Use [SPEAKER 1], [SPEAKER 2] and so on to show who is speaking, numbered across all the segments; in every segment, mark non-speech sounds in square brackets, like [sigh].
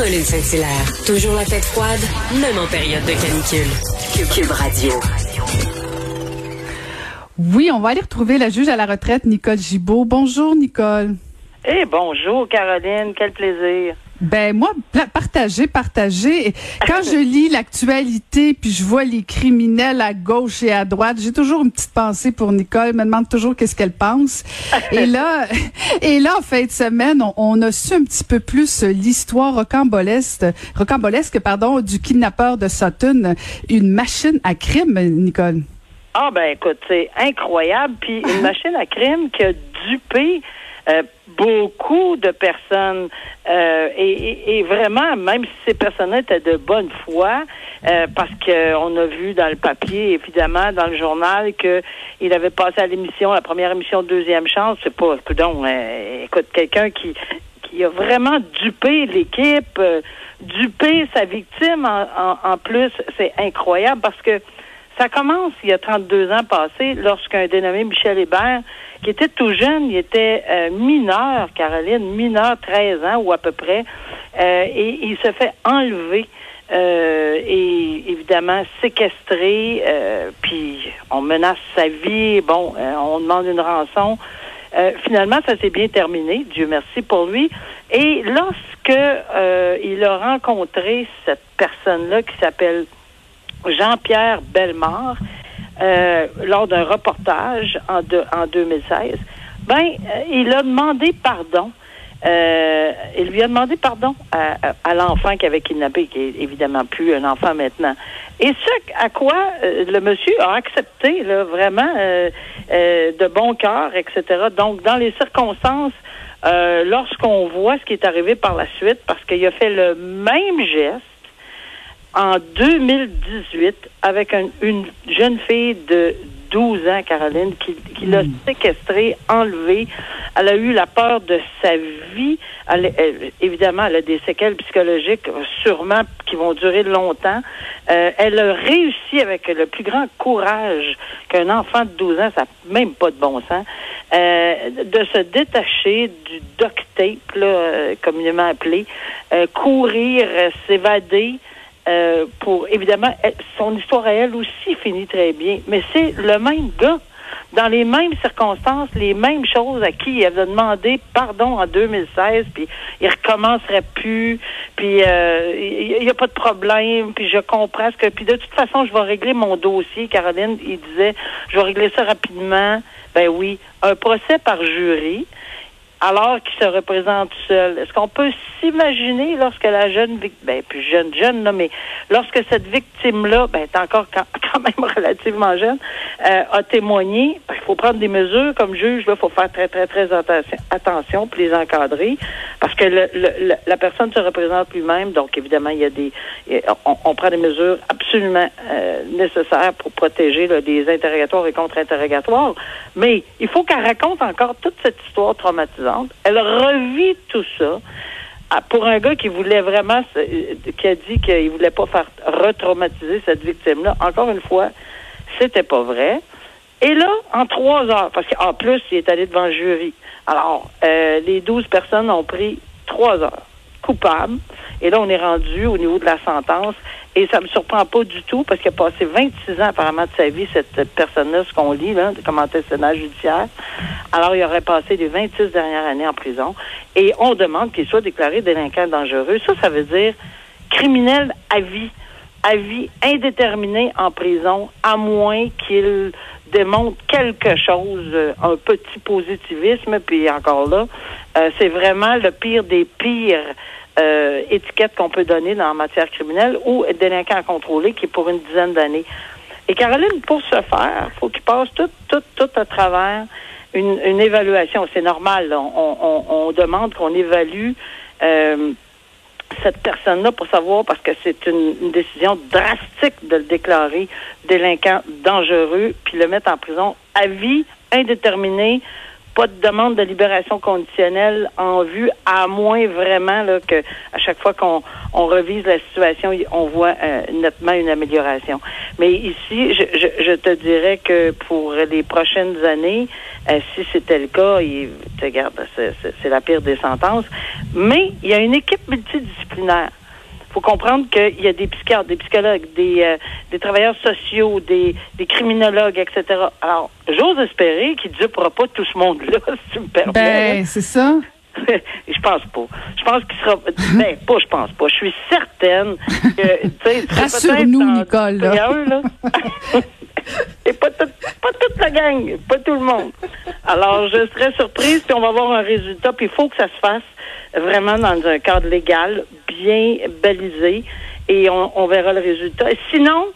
[SPEAKER 1] Caroline Saint-Hilaire, toujours la tête froide, même en période de canicule. Cube Radio.
[SPEAKER 2] Oui, on va aller retrouver la juge à la retraite, Nicole Gibault. Bonjour, Nicole.
[SPEAKER 3] Eh, bonjour, Caroline. Quel plaisir.
[SPEAKER 2] Ben moi, partager, partager. Quand je lis l'actualité, puis je vois les criminels à gauche et à droite, j'ai toujours une petite pensée pour Nicole. Elle me demande toujours qu'est-ce qu'elle pense. et là, [laughs] et là, en fin de semaine, on, a su un petit peu plus l'histoire rocambolesque, rocambolesque, pardon, du kidnappeur de Sutton, une machine à crime, Nicole.
[SPEAKER 3] Ah ben écoute, c'est incroyable. Puis une [laughs] machine à crime qui a dupé euh, beaucoup de personnes euh, et, vraiment, même si ces personnes étaient de bonne foi, euh, parce qu'on a vu dans le papier, évidemment, dans le journal, qu'il avait passé à l'émission, la première émission Deuxième Chance. C'est pas, donc, écoute, quelqu'un qui, qui a vraiment dupé l'équipe, dupé sa victime en, en plus. C'est incroyable parce que ça commence il y a 32 ans passés lorsqu'un dénommé Michel Hébert qui était tout jeune, il était euh, mineur, Caroline, mineur, 13 ans ou à peu près, euh, et il se fait enlever. Euh, et évidemment séquestré, puis on menace sa vie, bon, on demande une rançon. finalement, ça s'est bien terminé, Dieu merci pour lui. Et lorsque il a rencontré cette personne-là qui s'appelle Jean-Pierre Bellemare, euh, lors d'un reportage en, en 2016, ben, euh, il a demandé pardon. Euh, il lui a demandé pardon à, l'enfant qui avait kidnappé, qui est évidemment plus un enfant maintenant. Et ce à quoi le monsieur a accepté, là, vraiment, de bon cœur, etc. Donc, dans les circonstances, lorsqu'on voit ce qui est arrivé par la suite, parce qu'il a fait le même geste, en 2018 avec une jeune fille de 12 ans, Caroline, qui, qui l'a hmm. séquestrée, enlevée. Elle a eu la peur de sa vie. Elle, évidemment, elle a des séquelles psychologiques, sûrement, qui vont durer longtemps. Euh, elle a réussi avec le plus grand courage qu'un enfant de 12 ans, ça n'a même pas de bon sens, euh, de se détacher du duct tape, là, euh, communément appelé, courir, s'évader. Euh, pour évidemment son histoire à elle aussi finit très bien, mais c'est le même gars dans les mêmes circonstances, les mêmes choses à qui il avait demandé pardon en 2016, puis il recommencerait plus, puis euh, il n'y a pas de problème, puis je comprends ce que, puis de toute façon, je vais régler mon dossier. Caroline, il disait, je vais régler ça rapidement. Ben oui, un procès par jury alors qu'il se représente seul. Est-ce qu'on peut s'imaginer lorsque la jeune victime, ben plus jeune, jeune, là, mais lorsque cette victime-là, ben est encore quand, même relativement jeune, euh, a témoigné, ben, il faut prendre des mesures comme juge, il faut faire très, très, très attention, attention pour les encadrer, parce que le, la personne se représente lui-même, donc évidemment, il y a des on, prend des mesures absolument euh, nécessaires pour protéger là, des interrogatoires et contre-interrogatoires, mais il faut qu'elle raconte encore toute cette histoire traumatisante elle revit tout ça. Ah, pour un gars qui voulait vraiment, qui a dit qu'il voulait pas faire retraumatiser cette victime-là, encore une fois, c'était pas vrai. Et là, en trois heures, parce qu'en plus, il est allé devant le jury. Alors, euh, les douze personnes ont pris trois heures coupables. Et là, on est rendu au niveau de la sentence. Et ça me surprend pas du tout parce qu'il a passé 26 ans apparemment de sa vie, cette personne-là, ce qu'on lit, là, comme antécédent judiciaire. Alors, il aurait passé les 26 dernières années en prison. Et on demande qu'il soit déclaré délinquant dangereux. Ça, ça veut dire criminel à vie. À vie indéterminé en prison, à moins qu'il démontre quelque chose, euh, un petit positivisme, puis encore là, euh, c'est vraiment le pire des pires euh, étiquette qu'on peut donner dans la matière criminelle ou délinquant à contrôler qui est pour une dizaine d'années. Et Caroline, pour ce faire, faut qu'il passe tout, tout, tout à travers une, une évaluation. C'est normal. On, on, demande qu'on évalue euh, cette personne-là pour savoir, parce que c'est une, décision drastique de le déclarer délinquant dangereux, puis le mettre en prison à vie indéterminée pas de demande de libération conditionnelle en vue, à moins vraiment là, que à chaque fois qu'on on revise la situation, on voit euh, nettement une amélioration. Mais ici, je, je, je, te dirais que pour les prochaines années, euh, si c'était le cas, il, c'est la pire des sentences. Mais il y a une équipe multidisciplinaire faut comprendre qu'il y a des psychiatres, des psychologues, des, euh, des travailleurs sociaux, des, des criminologues, etc. Alors, j'ose espérer qu'il ne dupera pas tout ce monde-là, [laughs] si tu me permets.
[SPEAKER 2] Ben, c'est ça. [laughs]
[SPEAKER 3] je pense pas. Je pense qu'il sera. Ben, pas, je pense pas. Je suis certaine que.
[SPEAKER 2] Rassure-nous, Nicole. Là. là. [laughs]
[SPEAKER 3] Et pas, tout, pas toute la gang, pas tout le monde. Alors, je serais surprise, puis on va avoir un résultat, puis il faut que ça se fasse vraiment dans un cadre légal, bien balisé, et on, verra le résultat. sinon,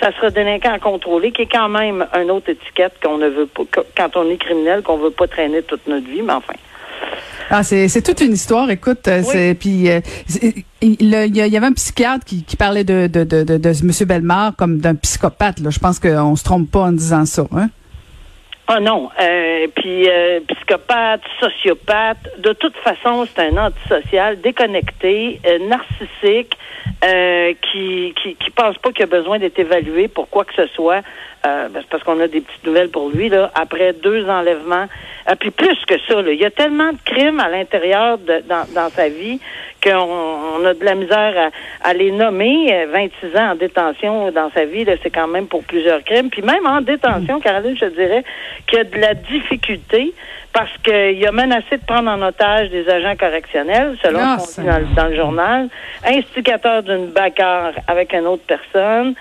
[SPEAKER 3] ça sera délinquant à contrôler, qui est quand même une autre étiquette qu'on ne veut pas, quand on est criminel, qu'on veut pas traîner toute notre vie, mais enfin.
[SPEAKER 2] Ah, c'est toute une histoire. Écoute, puis euh, il, y, avait un psychiatre qui, parlait de de de, de, de M. Bellemare comme d'un psychopathe. Là. Je pense qu'on se trompe pas en disant ça. Hein?
[SPEAKER 3] Ah non. Euh, puis euh, psychopathe, sociopathe, de toute façon, c'est un antisocial, déconnecté, euh, narcissique, euh, qui, qui qui pense pas qu'il a besoin d'être évalué pour quoi que ce soit. Euh, ben, c'est parce qu'on a des petites nouvelles pour lui là. Après deux enlèvements, euh, puis plus que ça, là, il y a tellement de crimes à l'intérieur de dans, dans sa vie qu'on a de la misère à, les nommer. 26 ans en détention dans sa vie, c'est quand même pour plusieurs crimes. Puis même en détention, Caroline, je dirais qu'il y a de la difficulté parce qu'il a menacé de prendre en otage des agents correctionnels, selon ah, ce qu'on dit dans, le journal, instigateur d'une bagarre avec une autre personne.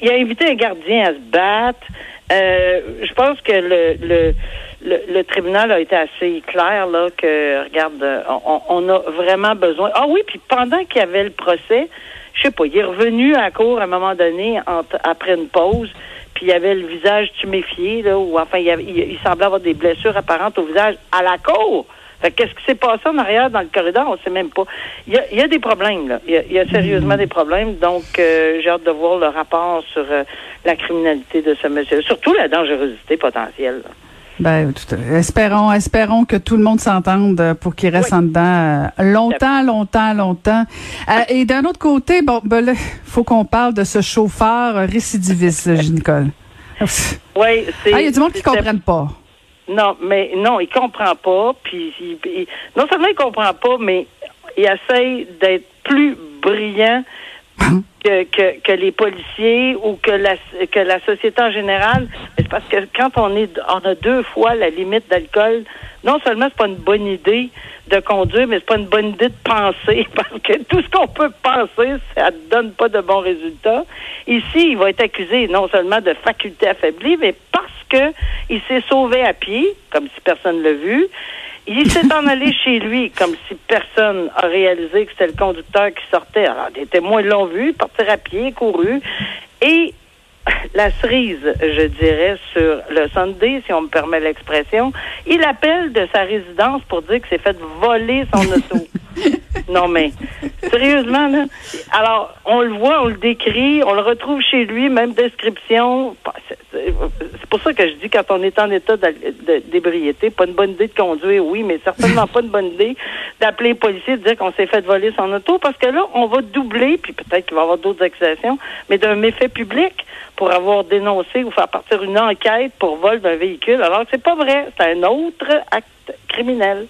[SPEAKER 3] Il a invité un gardien à se battre. Euh, je pense que le, tribunal a été assez clair là que regarde, on, a vraiment besoin. Ah oui, puis pendant qu'il y avait le procès, je sais pas, il est revenu à court à un moment donné après une pause, puis il avait le visage tuméfié là, ou enfin il, il, semblait avoir des blessures apparentes au visage à la cour. Qu'est-ce qui s'est passé en arrière dans le corridor, on sait même pas. Il y a, des problèmes là. Il y a, sérieusement des problèmes. Donc euh, j'ai hâte de voir le rapport sur euh, la criminalité de ce monsieur, surtout la dangerosité potentielle.
[SPEAKER 2] Ben, espérons, espérons que tout le monde s'entende pour qu'il reste en dedans euh, longtemps, longtemps, longtemps. Euh, et d'un autre côté, bon, ben faut qu'on parle de ce chauffeur récidiviste, [laughs] Nicole.
[SPEAKER 3] Oui, c'est.
[SPEAKER 2] Ah, il y a du monde qui ne comprenne pas.
[SPEAKER 3] Non, mais non, il comprend pas. Puis, non seulement il comprend pas, mais il essaie d'être plus brillant que, que, que, les policiers ou que la, que la société en général. C'est parce que quand on est on a deux fois la limite d'alcool, non seulement c'est pas une bonne idée de conduire, mais c'est pas une bonne idée de penser [laughs] parce que tout ce qu'on peut penser, ça ne donne pas de bons résultats. Ici, il va être accusé non seulement de faculté affaiblie, mais parce que il s'est sauvé à pied, comme si personne ne l'a vu, il s'est en allé chez lui comme si personne a réalisé que c'était le conducteur qui sortait. Alors, des témoins l'ont vu, partir à pied, couru. Et [laughs] la cerise, je dirais, sur le Sunday, si on me permet l'expression, il appelle de sa résidence pour dire que c'est fait voler son auto. [laughs] non, mais sérieusement, là. Alors, on le voit, on le décrit, on le retrouve chez lui, même description. C'est pour ça que je dis quand on est en état d'ébriété, pas une bonne idée de conduire, oui, mais certainement pas une bonne idée d'appeler les policiers, de dire qu'on s'est fait voler son auto, parce que là, on va doubler, puis peut-être qu'il va y avoir d'autres accusations, mais d'un méfait public pour avoir dénoncé ou faire partir une enquête pour vol d'un véhicule, alors que c'est pas vrai, c'est un autre acte criminel.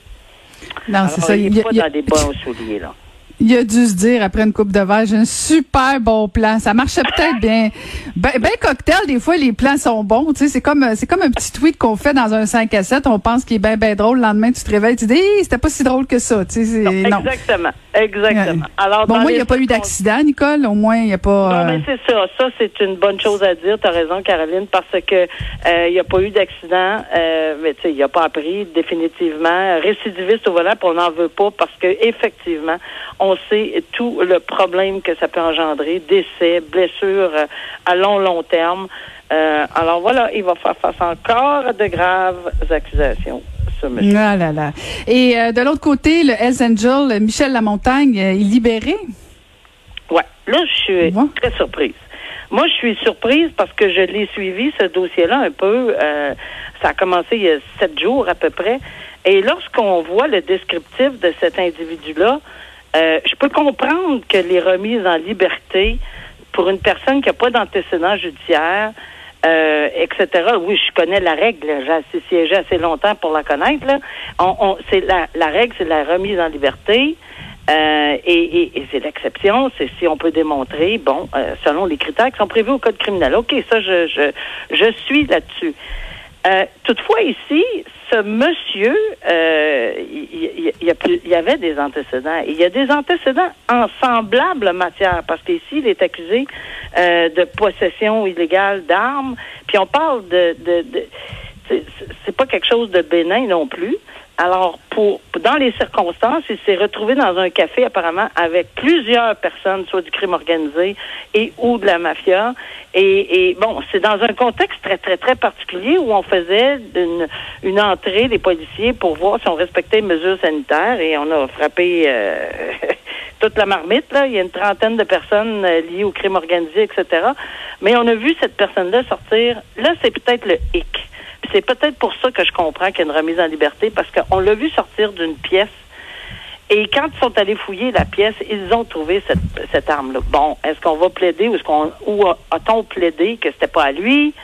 [SPEAKER 2] Non, c'est ça.
[SPEAKER 3] Il n'est pas dans des bons souliers, là
[SPEAKER 2] il a dû se dire après une coupe de verre, j'ai un super bon plan. Ça marchait peut-être bien. Ben, ben, cocktail, des fois les plans sont bons. Tu sais, c'est comme c'est comme un petit tweet qu'on fait dans un 5 à 7. On pense qu'il est bien ben drôle. Le lendemain, tu te réveilles, tu te dis, c'était pas si drôle que ça. Tu sais,
[SPEAKER 3] non, Exactement, exactement.
[SPEAKER 2] Alors bon, moi, il n'y a pas eu d'accident, Nicole. Au moins, il n'y a pas.
[SPEAKER 3] Non, mais c'est ça. Ça, c'est une bonne chose à dire. Tu as raison, Caroline, parce que euh, il n'y a pas eu d'accident. Euh, mais tu sais, il a pas appris définitivement. Récidiviste au volant, puis on n'en veut pas parce que effectivement, on sait tout le problème que ça peut engendrer, décès, blessures euh, à long, long terme. Euh, alors voilà, il va faire face encore à de graves accusations. Ce monsieur.
[SPEAKER 2] Ah là là. Et euh, de l'autre côté, le Hells Angel, Michel Lamontagne, il est libéré?
[SPEAKER 3] Oui. Là, je suis très surprise. Moi, je suis surprise parce que je l'ai suivi, ce dossier-là, un peu. Euh, ça a commencé il y a sept jours à peu près. Et lorsqu'on voit le descriptif de cet individu-là, euh, je peux comprendre que les remises en liberté pour une personne qui n'a pas d'antécédent judiciaire, euh, etc. Oui, je connais la règle. J'ai siégé assez longtemps pour la connaître. Là. La, règle, c'est la remise en liberté. Euh, et, et, c'est l'exception, c'est si on peut démontrer, bon, euh, selon les critères qui sont prévus au code criminel. OK, ça, je, je, je suis là-dessus. Euh, toutefois, ici, ce monsieur, euh, il, y, avait des antécédents. Il y a des antécédents en semblable matière, parce qu'ici, il est accusé euh, de possession illégale d'armes. Puis on parle de, de, de c'est pas quelque chose de bénin non plus. Alors, pour dans les circonstances, il s'est retrouvé dans un café apparemment avec plusieurs personnes, soit du crime organisé et ou de la mafia. Et, et bon, c'est dans un contexte très très très particulier où on faisait une, une entrée des policiers pour voir si on respectait les mesures sanitaires et on a frappé euh, [laughs] toute la marmite. Là, il y a une trentaine de personnes euh, liées au crime organisé, etc. Mais on a vu cette personne-là sortir. Là, c'est peut-être le hic c'est peut-être pour ça que je comprends qu'il y a une remise en liberté, parce qu'on l'a vu sortir d'une pièce. Et quand ils sont allés fouiller la pièce, ils ont trouvé cette, arme-là. Bon, est-ce qu'on va plaider ou est-ce qu'on a-t-on plaidé que c'était pas à lui?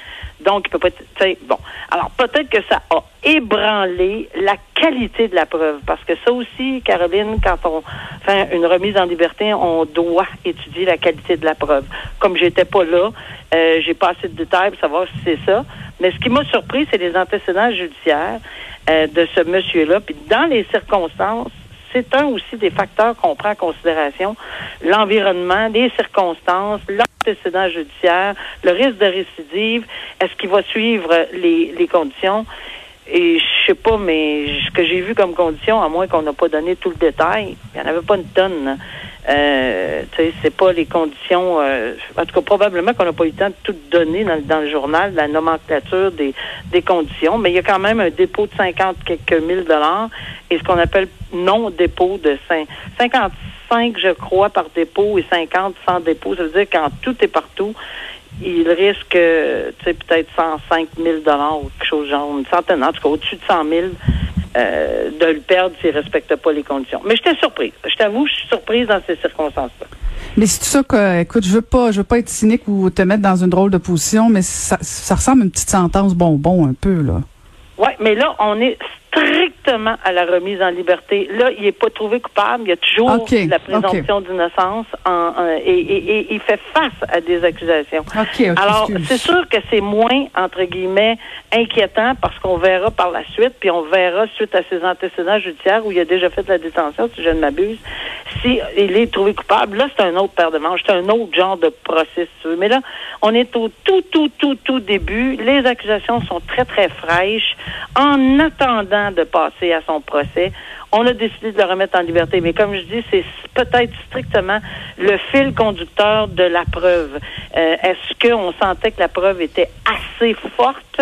[SPEAKER 3] Donc, il peut pas être. Bon. Alors, peut-être que ça a ébranlé la qualité de la preuve. Parce que ça aussi, Caroline, quand on fait une remise en liberté, on doit étudier la qualité de la preuve. Comme j'étais pas là, euh, j'ai pas assez de détails pour savoir si c'est ça. Mais ce qui m'a surpris, c'est les antécédents judiciaires euh, de ce monsieur-là. Puis dans les circonstances, c'est un aussi des facteurs qu'on prend en considération. L'environnement, les circonstances, l'antécédent judiciaire, le risque de récidive, est-ce qu'il va suivre les, conditions? Et je sais pas, mais ce que j'ai vu comme condition, à moins qu'on n'a pas donné tout le détail, il n'y en avait pas une tonne. Euh, c'est pas les conditions. Euh, en tout cas, probablement qu'on n'a pas eu le temps de tout donner dans, le journal, la nomenclature des, des conditions, mais il y a quand même un dépôt de 50 quelques mille dollars et ce qu'on appelle non-dépôt de 5, 55, je crois, par dépôt et 50 sans dépôt. Ça veut dire quand tout est partout, il risque, tu sais, peut-être 105 000 dollars ou quelque chose genre, une centaine, en tout cas au-dessus de 100 000 euh, de le perdre s'il ne respecte pas les conditions. Mais j'étais surprise. Je t'avoue, je suis surprise dans ces circonstances-là.
[SPEAKER 2] Mais c'est tout ça que, écoute, je veux pas, je veux pas être cynique ou te mettre dans une drôle de position, mais ça, ça ressemble à une petite sentence bonbon un peu, là.
[SPEAKER 3] Oui, mais là, on est à la remise en liberté. Là, il n'est pas trouvé coupable. Il y a toujours la présomption d'innocence et, il fait face à des accusations. Alors, c'est sûr que c'est moins, entre guillemets, inquiétant parce qu'on verra par la suite, puis on verra suite à ses antécédents judiciaires où il a déjà fait de la détention, si je ne m'abuse, si il est trouvé coupable. Là, c'est un autre paire de manches, c'est un autre genre de processus. Mais là, on est au tout, tout, tout, tout début. Les accusations sont très, très fraîches. En attendant de passer à son procès. On a décidé de le remettre en liberté. Mais comme je dis, c'est peut-être strictement le fil conducteur de la preuve. Euh, est-ce qu'on sentait que la preuve était assez forte?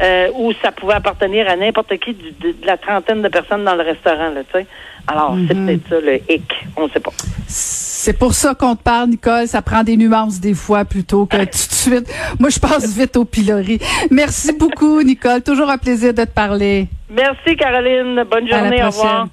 [SPEAKER 3] Euh, ou ça pouvait appartenir à n'importe qui de, la trentaine de personnes dans le restaurant, là, tu sais. Alors, c'est mhm. peut-être ça le hic, on ne sait pas.
[SPEAKER 2] C'est pour ça qu'on te parle, Nicole. Ça prend des nuances des fois plutôt que tout de suite. Moi, je passe [laughs] vite au pilori. Merci beaucoup, Nicole. Toujours un plaisir de te parler.
[SPEAKER 3] Merci, Caroline. Bonne journée. Au revoir.